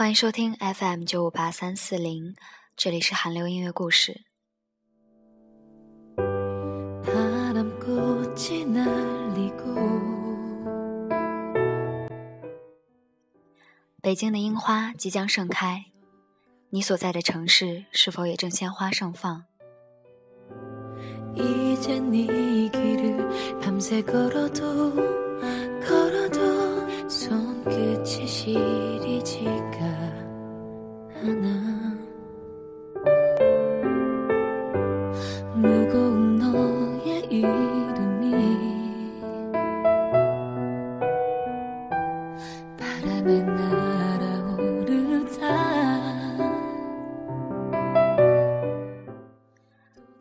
欢迎收听 FM 九五八三四零，这里是韩流音乐故事。北京的樱花即将盛开，你所在的城市是否也正鲜花盛放？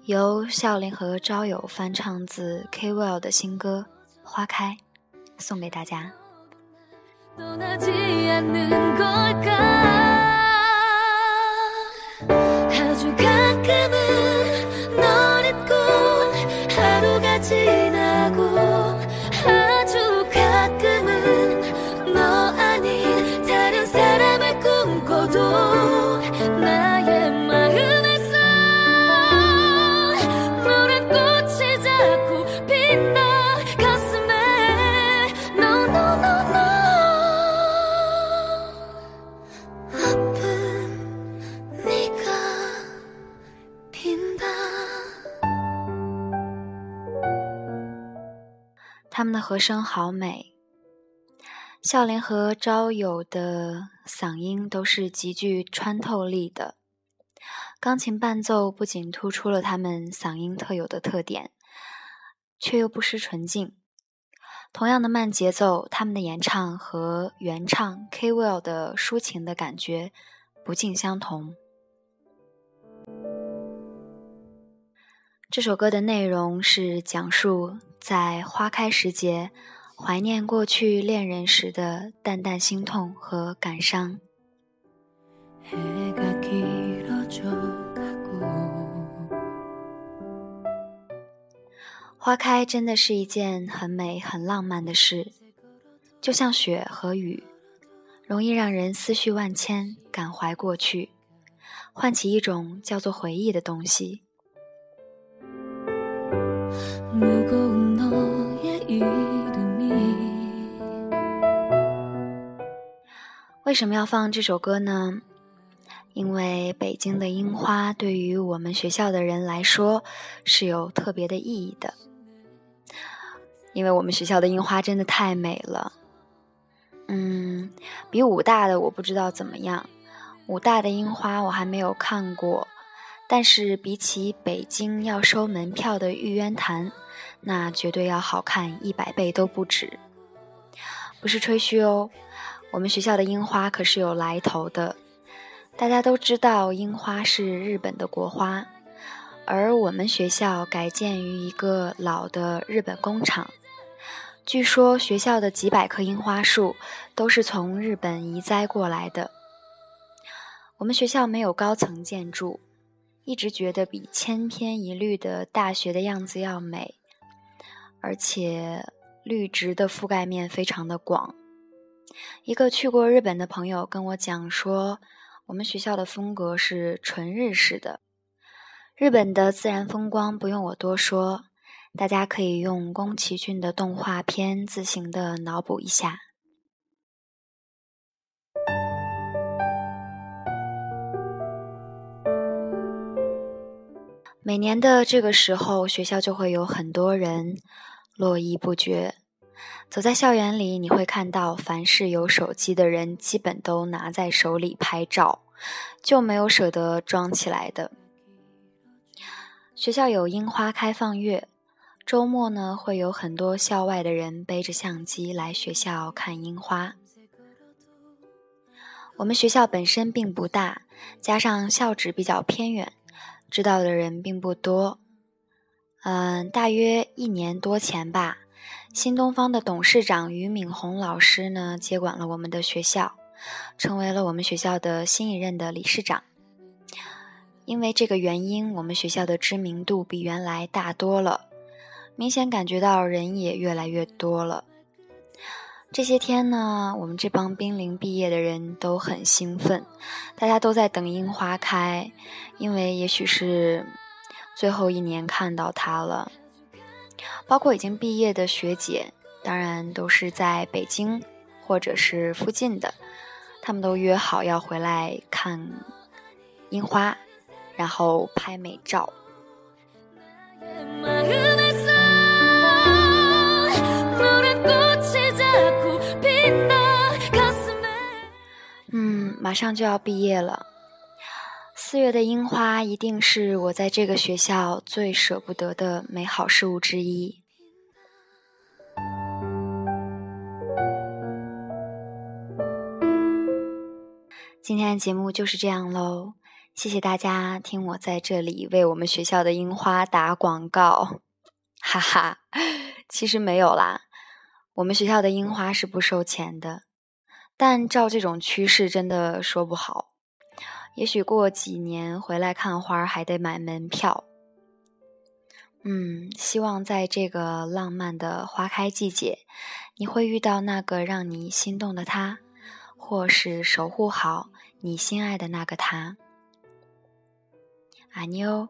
由笑林和朝友翻唱自 K Well 的新歌《花开》，送给大家。他们的和声好美，笑莲和朝友的嗓音都是极具穿透力的。钢琴伴奏不仅突出了他们嗓音特有的特点，却又不失纯净。同样的慢节奏，他们的演唱和原唱 K Will 的抒情的感觉不尽相同。这首歌的内容是讲述在花开时节，怀念过去恋人时的淡淡心痛和感伤。花开真的是一件很美、很浪漫的事，就像雪和雨，容易让人思绪万千，感怀过去，唤起一种叫做回忆的东西。为什么要放这首歌呢？因为北京的樱花对于我们学校的人来说是有特别的意义的。因为我们学校的樱花真的太美了，嗯，比武大的我不知道怎么样，武大的樱花我还没有看过，但是比起北京要收门票的玉渊潭，那绝对要好看一百倍都不止。不是吹嘘哦，我们学校的樱花可是有来头的。大家都知道，樱花是日本的国花，而我们学校改建于一个老的日本工厂。据说学校的几百棵樱花树都是从日本移栽过来的。我们学校没有高层建筑，一直觉得比千篇一律的大学的样子要美，而且绿植的覆盖面非常的广。一个去过日本的朋友跟我讲说，我们学校的风格是纯日式的。日本的自然风光不用我多说。大家可以用宫崎骏的动画片自行的脑补一下。每年的这个时候，学校就会有很多人络绎不绝。走在校园里，你会看到，凡是有手机的人，基本都拿在手里拍照，就没有舍得装起来的。学校有樱花开放月。周末呢，会有很多校外的人背着相机来学校看樱花。我们学校本身并不大，加上校址比较偏远，知道的人并不多。嗯，大约一年多前吧，新东方的董事长俞敏洪老师呢接管了我们的学校，成为了我们学校的新一任的理事长。因为这个原因，我们学校的知名度比原来大多了。明显感觉到人也越来越多了。这些天呢，我们这帮濒临毕业的人都很兴奋，大家都在等樱花开，因为也许是最后一年看到它了。包括已经毕业的学姐，当然都是在北京或者是附近的，他们都约好要回来看樱花，然后拍美照。马上就要毕业了，四月的樱花一定是我在这个学校最舍不得的美好事物之一。今天的节目就是这样喽，谢谢大家听我在这里为我们学校的樱花打广告，哈哈，其实没有啦，我们学校的樱花是不收钱的。但照这种趋势，真的说不好。也许过几年回来看花还得买门票。嗯，希望在这个浪漫的花开季节，你会遇到那个让你心动的他，或是守护好你心爱的那个他。阿妞。